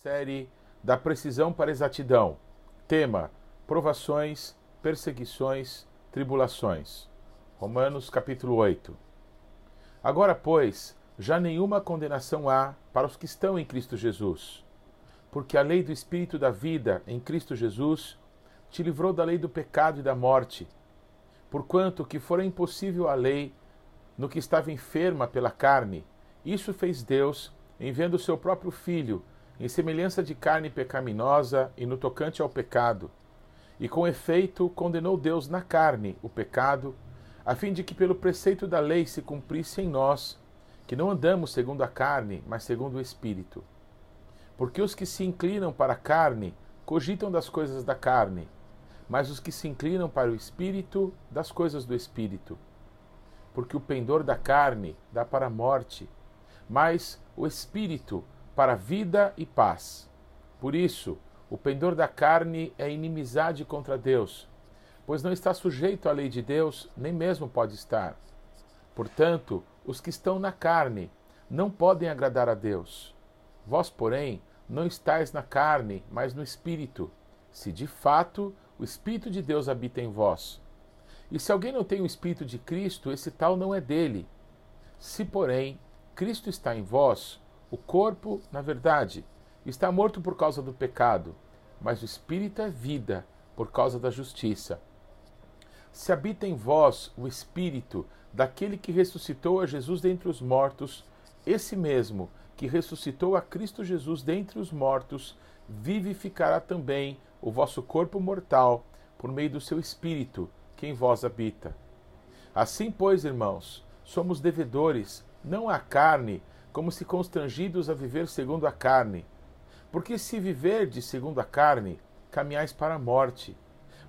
Série da precisão para exatidão. Tema: provações, perseguições, tribulações. Romanos capítulo 8. Agora, pois, já nenhuma condenação há para os que estão em Cristo Jesus, porque a lei do espírito da vida em Cristo Jesus te livrou da lei do pecado e da morte. Porquanto que fora impossível a lei no que estava enferma pela carne, isso fez Deus, enviando o seu próprio filho em semelhança de carne pecaminosa e no tocante ao pecado. E com efeito condenou Deus na carne o pecado, a fim de que pelo preceito da lei se cumprisse em nós, que não andamos segundo a carne, mas segundo o Espírito. Porque os que se inclinam para a carne cogitam das coisas da carne, mas os que se inclinam para o Espírito, das coisas do Espírito. Porque o pendor da carne dá para a morte, mas o Espírito para vida e paz. Por isso, o pendor da carne é inimizade contra Deus, pois não está sujeito à lei de Deus, nem mesmo pode estar. Portanto, os que estão na carne não podem agradar a Deus. Vós, porém, não estáis na carne, mas no Espírito, se de fato o Espírito de Deus habita em vós. E se alguém não tem o Espírito de Cristo, esse tal não é dele. Se, porém, Cristo está em vós, o corpo, na verdade, está morto por causa do pecado, mas o espírito é vida por causa da justiça. Se habita em vós o espírito daquele que ressuscitou a Jesus dentre os mortos, esse mesmo que ressuscitou a Cristo Jesus dentre os mortos, vivificará também o vosso corpo mortal por meio do seu espírito que em vós habita. Assim, pois, irmãos, somos devedores, não à carne, como se constrangidos a viver segundo a carne. Porque se viverdes segundo a carne, caminhais para a morte.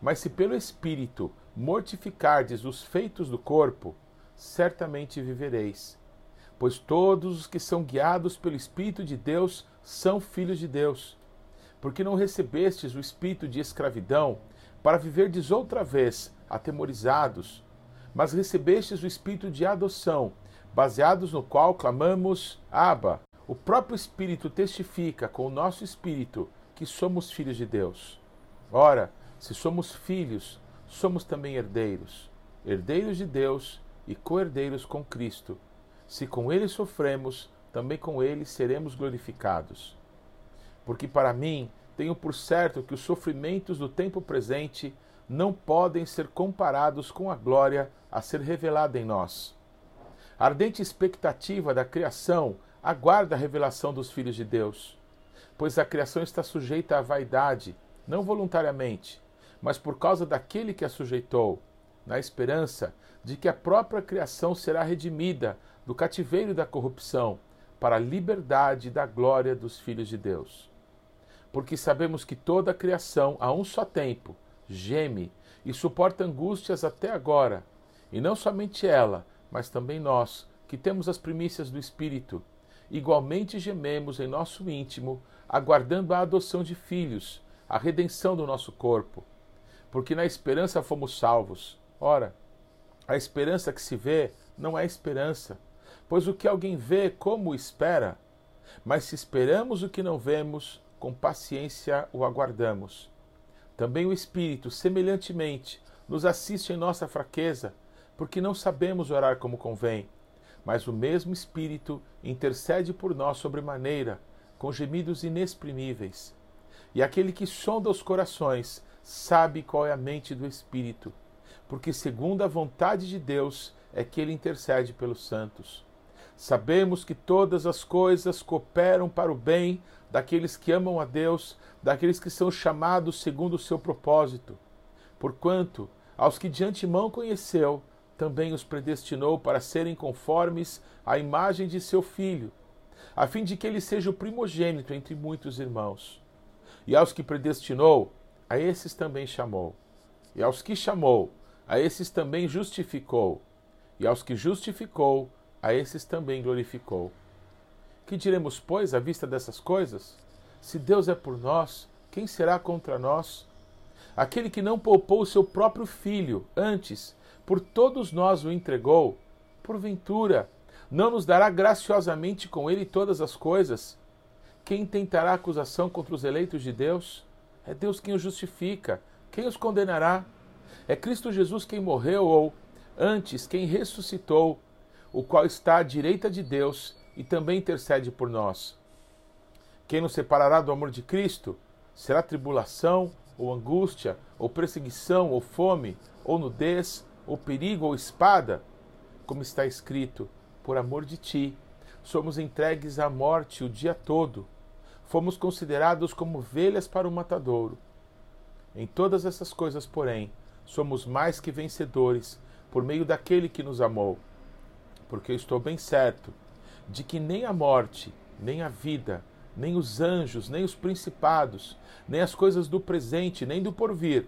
Mas se pelo Espírito mortificardes os feitos do corpo, certamente vivereis. Pois todos os que são guiados pelo Espírito de Deus são filhos de Deus. Porque não recebestes o espírito de escravidão para viverdes outra vez atemorizados, mas recebestes o espírito de adoção baseados no qual clamamos Abba. O próprio Espírito testifica com o nosso espírito que somos filhos de Deus. Ora, se somos filhos, somos também herdeiros, herdeiros de Deus e co-herdeiros com Cristo. Se com ele sofremos, também com ele seremos glorificados. Porque para mim tenho por certo que os sofrimentos do tempo presente não podem ser comparados com a glória a ser revelada em nós. A ardente expectativa da criação aguarda a revelação dos filhos de Deus, pois a criação está sujeita à vaidade, não voluntariamente, mas por causa daquele que a sujeitou, na esperança de que a própria criação será redimida do cativeiro da corrupção para a liberdade da glória dos filhos de Deus. Porque sabemos que toda a criação, a um só tempo, geme e suporta angústias até agora, e não somente ela, mas também nós, que temos as primícias do Espírito, igualmente gememos em nosso íntimo, aguardando a adoção de filhos, a redenção do nosso corpo. Porque na esperança fomos salvos. Ora, a esperança que se vê não é esperança, pois o que alguém vê, como espera? Mas se esperamos o que não vemos, com paciência o aguardamos. Também o Espírito, semelhantemente, nos assiste em nossa fraqueza porque não sabemos orar como convém. Mas o mesmo Espírito intercede por nós sobremaneira, com gemidos inexprimíveis. E aquele que sonda os corações sabe qual é a mente do Espírito, porque segundo a vontade de Deus é que ele intercede pelos santos. Sabemos que todas as coisas cooperam para o bem daqueles que amam a Deus, daqueles que são chamados segundo o seu propósito. Porquanto, aos que de antemão conheceu, também os predestinou para serem conformes à imagem de seu filho, a fim de que ele seja o primogênito entre muitos irmãos. E aos que predestinou, a esses também chamou. E aos que chamou, a esses também justificou. E aos que justificou, a esses também glorificou. Que diremos, pois, à vista dessas coisas? Se Deus é por nós, quem será contra nós? Aquele que não poupou o seu próprio filho, antes por todos nós o entregou, porventura, não nos dará graciosamente com ele todas as coisas? Quem tentará acusação contra os eleitos de Deus? É Deus quem os justifica. Quem os condenará? É Cristo Jesus quem morreu, ou antes, quem ressuscitou, o qual está à direita de Deus e também intercede por nós. Quem nos separará do amor de Cristo? Será tribulação, ou angústia, ou perseguição, ou fome, ou nudez, ou perigo, ou espada? Como está escrito: Por amor de ti, somos entregues à morte o dia todo. Fomos considerados como ovelhas para o matadouro. Em todas essas coisas, porém, somos mais que vencedores por meio daquele que nos amou. Porque eu estou bem certo de que nem a morte, nem a vida, nem os anjos, nem os principados, nem as coisas do presente, nem do porvir,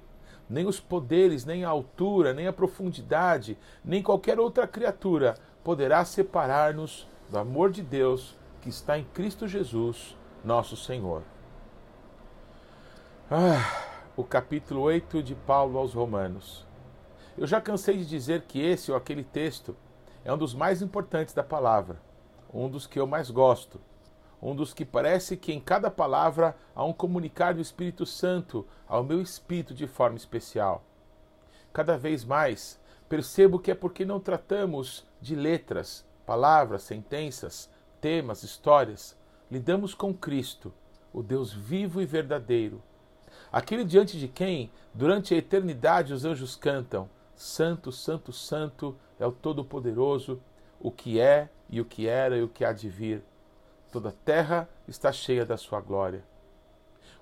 nem os poderes, nem a altura, nem a profundidade, nem qualquer outra criatura poderá separar-nos do amor de Deus que está em Cristo Jesus, nosso Senhor. Ah, o capítulo 8 de Paulo aos Romanos. Eu já cansei de dizer que esse ou aquele texto é um dos mais importantes da palavra, um dos que eu mais gosto, um dos que parece que em cada palavra há um comunicar do Espírito Santo ao meu espírito de forma especial. Cada vez mais percebo que é porque não tratamos de letras, palavras, sentenças, temas, histórias. Lidamos com Cristo, o Deus vivo e verdadeiro. Aquele diante de quem, durante a eternidade, os anjos cantam: Santo, Santo, Santo é o Todo-Poderoso, o que é e o que era e o que há de vir. Toda a terra está cheia da sua glória.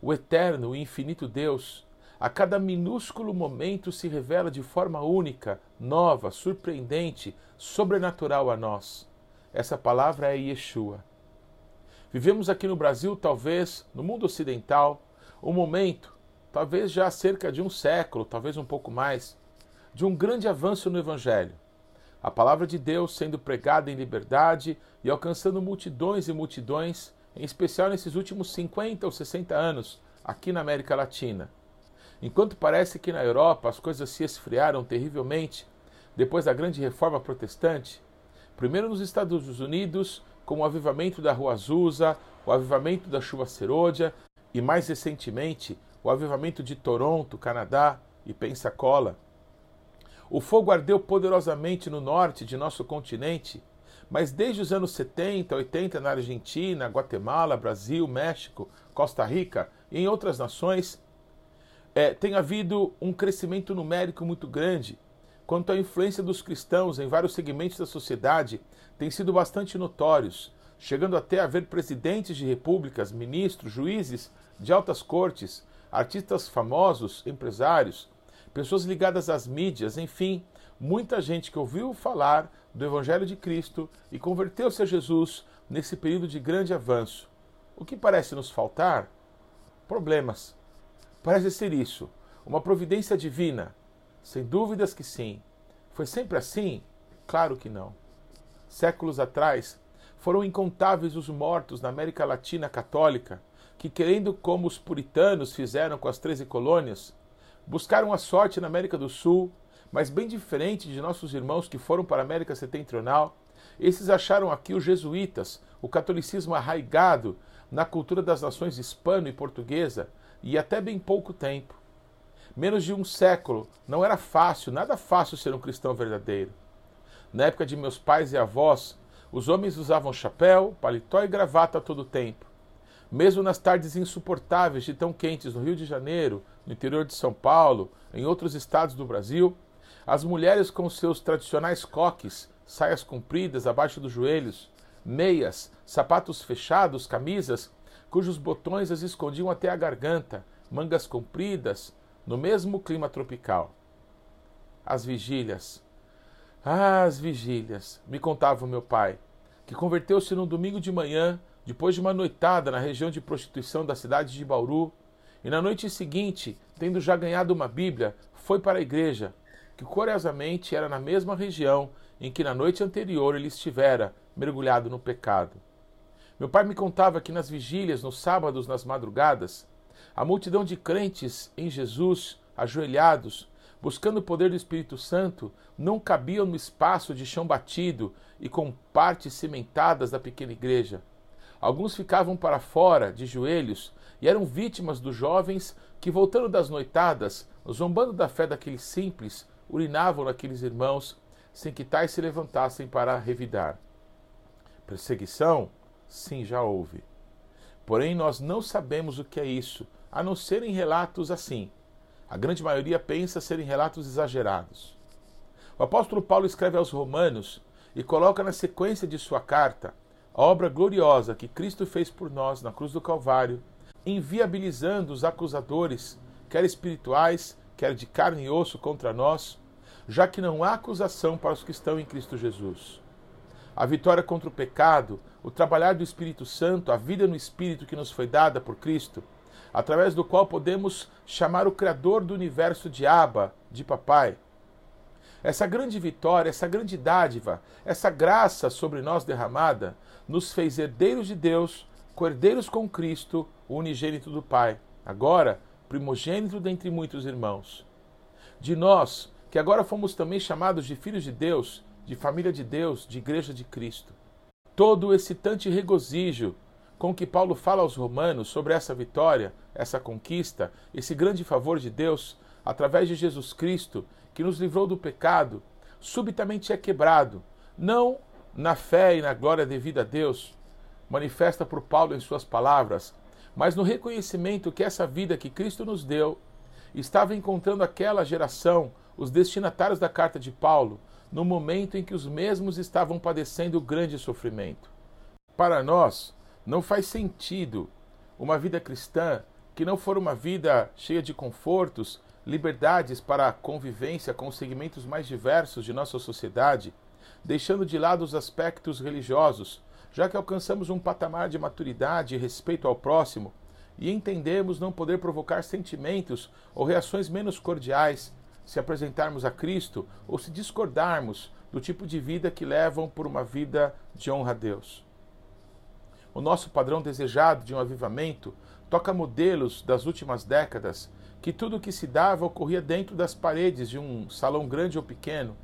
O eterno e infinito Deus, a cada minúsculo momento se revela de forma única, nova, surpreendente, sobrenatural a nós. Essa palavra é Yeshua. Vivemos aqui no Brasil, talvez, no mundo ocidental, um momento, talvez já há cerca de um século, talvez um pouco mais, de um grande avanço no Evangelho a palavra de Deus sendo pregada em liberdade e alcançando multidões e multidões, em especial nesses últimos 50 ou 60 anos, aqui na América Latina. Enquanto parece que na Europa as coisas se esfriaram terrivelmente depois da grande reforma protestante, primeiro nos Estados Unidos, com o avivamento da Rua Azusa, o avivamento da chuva serôdia e mais recentemente o avivamento de Toronto, Canadá e Pensacola o fogo ardeu poderosamente no norte de nosso continente, mas desde os anos 70, 80 na Argentina, Guatemala, Brasil, México, Costa Rica e em outras nações, é, tem havido um crescimento numérico muito grande. Quanto à influência dos cristãos em vários segmentos da sociedade, tem sido bastante notórios, chegando até a haver presidentes de repúblicas, ministros, juízes de altas cortes, artistas famosos, empresários, pessoas ligadas às mídias, enfim, muita gente que ouviu falar do Evangelho de Cristo e converteu-se a Jesus nesse período de grande avanço. O que parece nos faltar? Problemas. Parece ser isso, uma providência divina. Sem dúvidas que sim. Foi sempre assim? Claro que não. Séculos atrás, foram incontáveis os mortos na América Latina católica que, querendo como os puritanos fizeram com as treze colônias, buscaram a sorte na América do Sul, mas bem diferente de nossos irmãos que foram para a América Setentrional, esses acharam aqui os jesuítas, o catolicismo arraigado na cultura das nações hispano e portuguesa, e até bem pouco tempo. Menos de um século, não era fácil, nada fácil ser um cristão verdadeiro. Na época de meus pais e avós, os homens usavam chapéu, paletó e gravata a todo tempo. Mesmo nas tardes insuportáveis de tão quentes no Rio de Janeiro, no interior de São Paulo, em outros estados do Brasil, as mulheres com seus tradicionais coques, saias compridas abaixo dos joelhos, meias, sapatos fechados, camisas, cujos botões as escondiam até a garganta, mangas compridas, no mesmo clima tropical. As vigílias. Ah, as vigílias, me contava o meu pai, que converteu-se num domingo de manhã depois de uma noitada na região de prostituição da cidade de Bauru, e na noite seguinte, tendo já ganhado uma Bíblia, foi para a igreja, que curiosamente era na mesma região em que na noite anterior ele estivera, mergulhado no pecado. Meu pai me contava que nas vigílias, nos sábados, nas madrugadas, a multidão de crentes em Jesus, ajoelhados, buscando o poder do Espírito Santo, não cabiam no espaço de chão batido e com partes cimentadas da pequena igreja Alguns ficavam para fora, de joelhos, e eram vítimas dos jovens que, voltando das noitadas, zombando da fé daqueles simples, urinavam naqueles irmãos, sem que tais se levantassem para revidar. Perseguição? Sim, já houve. Porém, nós não sabemos o que é isso, a não ser em relatos assim. A grande maioria pensa serem relatos exagerados. O apóstolo Paulo escreve aos Romanos e coloca na sequência de sua carta a obra gloriosa que Cristo fez por nós na cruz do Calvário, inviabilizando os acusadores, quer espirituais, quer de carne e osso contra nós, já que não há acusação para os que estão em Cristo Jesus. A vitória contra o pecado, o trabalhar do Espírito Santo, a vida no Espírito que nos foi dada por Cristo, através do qual podemos chamar o Criador do universo de Abba, de Papai. Essa grande vitória, essa grande dádiva, essa graça sobre nós derramada, nos fez herdeiros de Deus, cordeiros com Cristo, o unigênito do Pai, agora primogênito dentre muitos irmãos. De nós, que agora fomos também chamados de filhos de Deus, de família de Deus, de igreja de Cristo. Todo o excitante regozijo com que Paulo fala aos romanos sobre essa vitória, essa conquista, esse grande favor de Deus, através de Jesus Cristo, que nos livrou do pecado, subitamente é quebrado, não na fé e na glória devida a Deus, manifesta por Paulo em suas palavras, mas no reconhecimento que essa vida que Cristo nos deu estava encontrando aquela geração, os destinatários da carta de Paulo, no momento em que os mesmos estavam padecendo grande sofrimento. Para nós, não faz sentido uma vida cristã que não for uma vida cheia de confortos, liberdades para a convivência com os segmentos mais diversos de nossa sociedade, deixando de lado os aspectos religiosos, já que alcançamos um patamar de maturidade e respeito ao próximo e entendemos não poder provocar sentimentos ou reações menos cordiais se apresentarmos a Cristo ou se discordarmos do tipo de vida que levam por uma vida de honra a Deus. O nosso padrão desejado de um avivamento toca modelos das últimas décadas que tudo o que se dava ocorria dentro das paredes de um salão grande ou pequeno,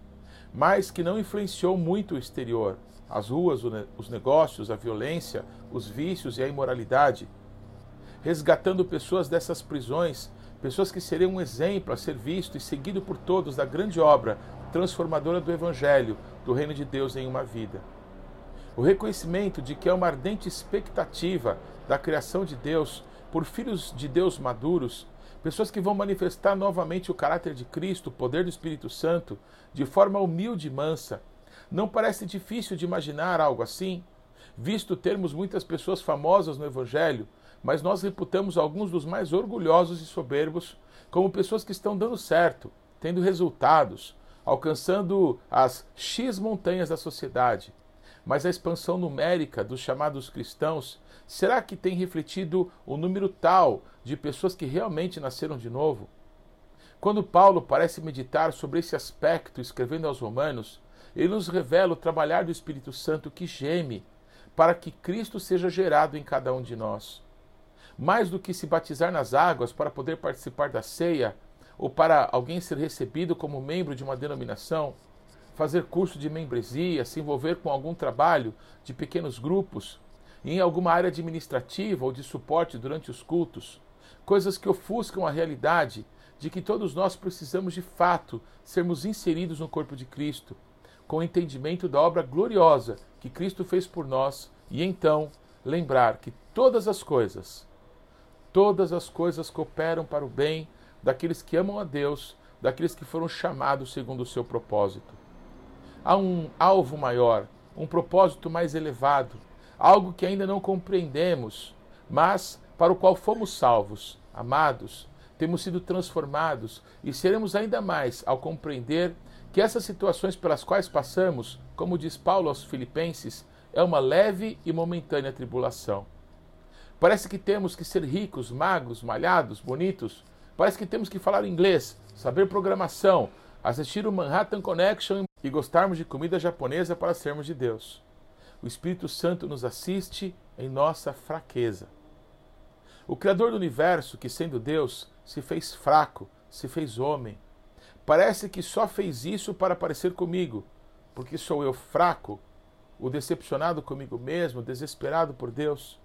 mas que não influenciou muito o exterior, as ruas, os negócios, a violência, os vícios e a imoralidade, resgatando pessoas dessas prisões, pessoas que seriam um exemplo a ser visto e seguido por todos da grande obra transformadora do Evangelho, do Reino de Deus em uma vida. O reconhecimento de que é uma ardente expectativa da criação de Deus por filhos de Deus maduros, pessoas que vão manifestar novamente o caráter de Cristo, o poder do Espírito Santo, de forma humilde e mansa. Não parece difícil de imaginar algo assim, visto termos muitas pessoas famosas no Evangelho, mas nós reputamos alguns dos mais orgulhosos e soberbos como pessoas que estão dando certo, tendo resultados, alcançando as X montanhas da sociedade mas a expansão numérica dos chamados cristãos, será que tem refletido o número tal de pessoas que realmente nasceram de novo? Quando Paulo parece meditar sobre esse aspecto, escrevendo aos Romanos, ele nos revela o trabalhar do Espírito Santo que geme para que Cristo seja gerado em cada um de nós. Mais do que se batizar nas águas para poder participar da ceia, ou para alguém ser recebido como membro de uma denominação, fazer curso de membresia, se envolver com algum trabalho de pequenos grupos, em alguma área administrativa ou de suporte durante os cultos, coisas que ofuscam a realidade de que todos nós precisamos de fato sermos inseridos no corpo de Cristo, com o entendimento da obra gloriosa que Cristo fez por nós e então lembrar que todas as coisas, todas as coisas cooperam para o bem daqueles que amam a Deus, daqueles que foram chamados segundo o seu propósito. Há um alvo maior, um propósito mais elevado, algo que ainda não compreendemos, mas para o qual fomos salvos, amados, temos sido transformados e seremos ainda mais ao compreender que essas situações pelas quais passamos, como diz Paulo aos Filipenses, é uma leve e momentânea tribulação. Parece que temos que ser ricos, magros, malhados, bonitos. Parece que temos que falar inglês, saber programação, assistir o Manhattan Connection e gostarmos de comida japonesa para sermos de Deus. O Espírito Santo nos assiste em nossa fraqueza. O Criador do universo, que sendo Deus, se fez fraco, se fez homem. Parece que só fez isso para parecer comigo, porque sou eu fraco o decepcionado comigo mesmo, desesperado por Deus.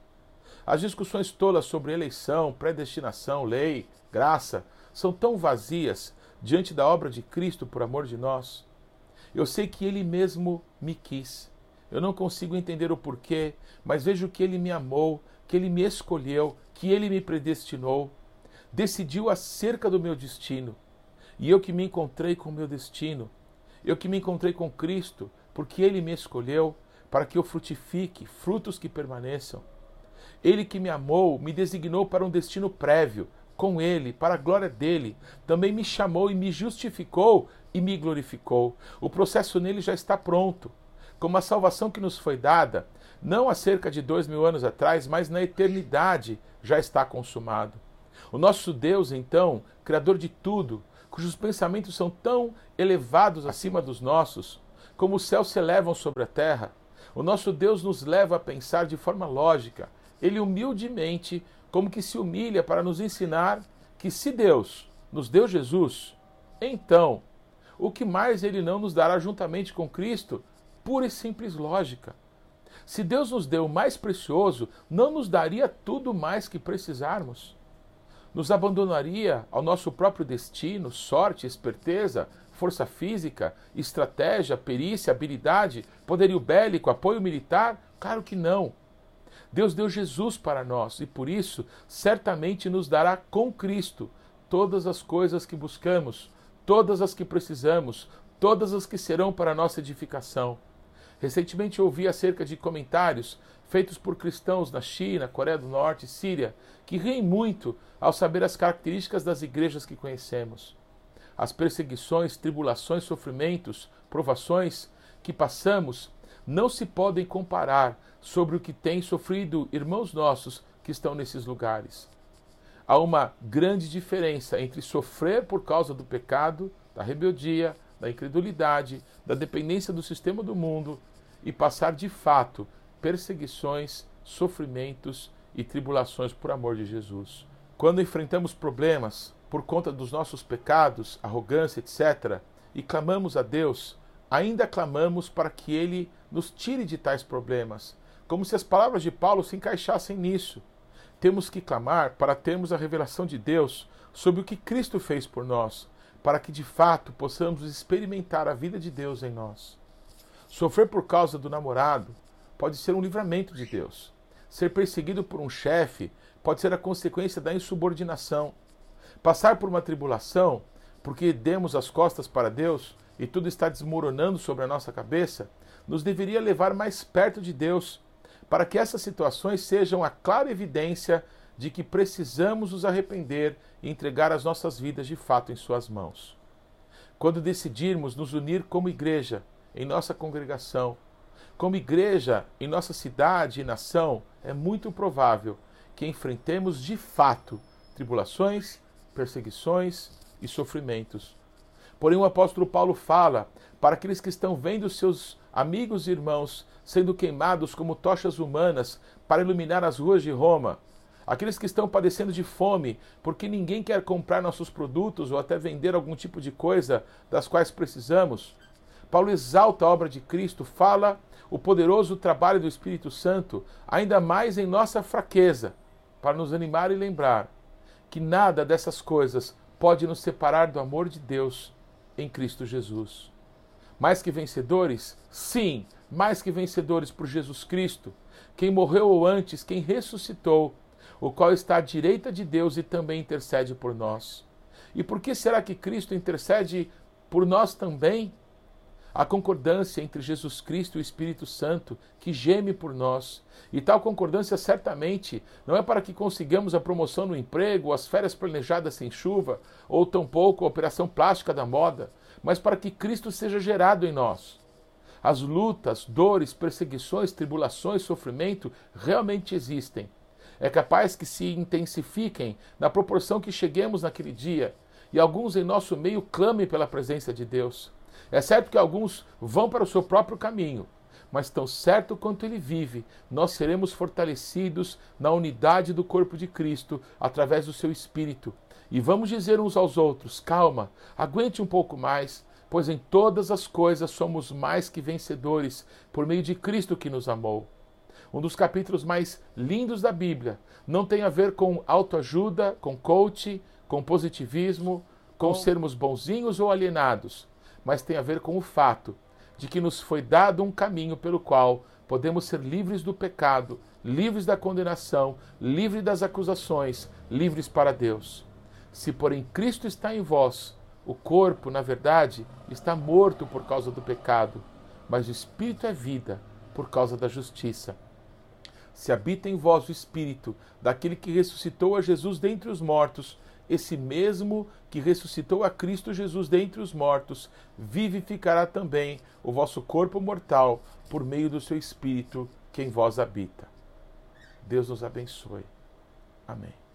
As discussões tolas sobre eleição, predestinação, lei, graça, são tão vazias diante da obra de Cristo por amor de nós. Eu sei que Ele mesmo me quis. Eu não consigo entender o porquê, mas vejo que Ele me amou, que Ele me escolheu, que Ele me predestinou, decidiu acerca do meu destino. E eu que me encontrei com o meu destino, eu que me encontrei com Cristo, porque Ele me escolheu para que eu frutifique frutos que permaneçam. Ele que me amou, me designou para um destino prévio, com Ele, para a glória dele. Também me chamou e me justificou e me glorificou. O processo nele já está pronto. Como a salvação que nos foi dada, não há cerca de dois mil anos atrás, mas na eternidade já está consumado. O nosso Deus, então, Criador de tudo, cujos pensamentos são tão elevados acima dos nossos, como os céus se elevam sobre a terra, o nosso Deus nos leva a pensar de forma lógica. Ele humildemente, como que se humilha para nos ensinar que se Deus nos deu Jesus, então o que mais ele não nos dará juntamente com Cristo? Pura e simples lógica. Se Deus nos deu o mais precioso, não nos daria tudo mais que precisarmos? Nos abandonaria ao nosso próprio destino, sorte, esperteza, força física, estratégia, perícia, habilidade, poderio bélico, apoio militar? Claro que não. Deus deu Jesus para nós e por isso certamente nos dará com Cristo todas as coisas que buscamos, todas as que precisamos, todas as que serão para nossa edificação. Recentemente ouvi acerca de comentários feitos por cristãos na China, Coreia do Norte, Síria, que riem muito ao saber as características das igrejas que conhecemos. As perseguições, tribulações, sofrimentos, provações que passamos não se podem comparar sobre o que têm sofrido irmãos nossos que estão nesses lugares há uma grande diferença entre sofrer por causa do pecado, da rebeldia, da incredulidade, da dependência do sistema do mundo e passar de fato perseguições, sofrimentos e tribulações por amor de Jesus. Quando enfrentamos problemas por conta dos nossos pecados, arrogância, etc., e clamamos a Deus, ainda clamamos para que Ele nos tire de tais problemas, como se as palavras de Paulo se encaixassem nisso. Temos que clamar para termos a revelação de Deus sobre o que Cristo fez por nós, para que de fato possamos experimentar a vida de Deus em nós. Sofrer por causa do namorado pode ser um livramento de Deus. Ser perseguido por um chefe pode ser a consequência da insubordinação. Passar por uma tribulação porque demos as costas para Deus e tudo está desmoronando sobre a nossa cabeça, nos deveria levar mais perto de Deus para que essas situações sejam a clara evidência de que precisamos nos arrepender e entregar as nossas vidas de fato em Suas mãos. Quando decidirmos nos unir como igreja em nossa congregação, como igreja em nossa cidade e nação, é muito provável que enfrentemos de fato tribulações, perseguições e sofrimentos. Porém, o apóstolo Paulo fala para aqueles que estão vendo seus amigos e irmãos sendo queimados como tochas humanas para iluminar as ruas de Roma. Aqueles que estão padecendo de fome porque ninguém quer comprar nossos produtos ou até vender algum tipo de coisa das quais precisamos. Paulo exalta a obra de Cristo, fala o poderoso trabalho do Espírito Santo, ainda mais em nossa fraqueza, para nos animar e lembrar que nada dessas coisas pode nos separar do amor de Deus em Cristo Jesus. Mais que vencedores? Sim, mais que vencedores por Jesus Cristo, quem morreu ou antes, quem ressuscitou, o qual está à direita de Deus e também intercede por nós. E por que será que Cristo intercede por nós também? A concordância entre Jesus Cristo e o Espírito Santo, que geme por nós. E tal concordância certamente não é para que consigamos a promoção no emprego, as férias planejadas sem chuva, ou tampouco a operação plástica da moda, mas para que Cristo seja gerado em nós. As lutas, dores, perseguições, tribulações, sofrimento realmente existem. É capaz que se intensifiquem na proporção que cheguemos naquele dia e alguns em nosso meio clamem pela presença de Deus. É certo que alguns vão para o seu próprio caminho, mas tão certo quanto ele vive, nós seremos fortalecidos na unidade do corpo de Cristo através do seu Espírito. E vamos dizer uns aos outros: calma, aguente um pouco mais, pois em todas as coisas somos mais que vencedores por meio de Cristo que nos amou. Um dos capítulos mais lindos da Bíblia não tem a ver com autoajuda, com coach, com positivismo, com sermos bonzinhos ou alienados, mas tem a ver com o fato de que nos foi dado um caminho pelo qual podemos ser livres do pecado, livres da condenação, livres das acusações, livres para Deus. Se, porém, Cristo está em vós, o corpo, na verdade, está morto por causa do pecado, mas o espírito é vida por causa da justiça. Se habita em vós o espírito daquele que ressuscitou a Jesus dentre os mortos, esse mesmo que ressuscitou a Cristo Jesus dentre os mortos, vivificará também o vosso corpo mortal por meio do seu espírito que em vós habita. Deus nos abençoe. Amém.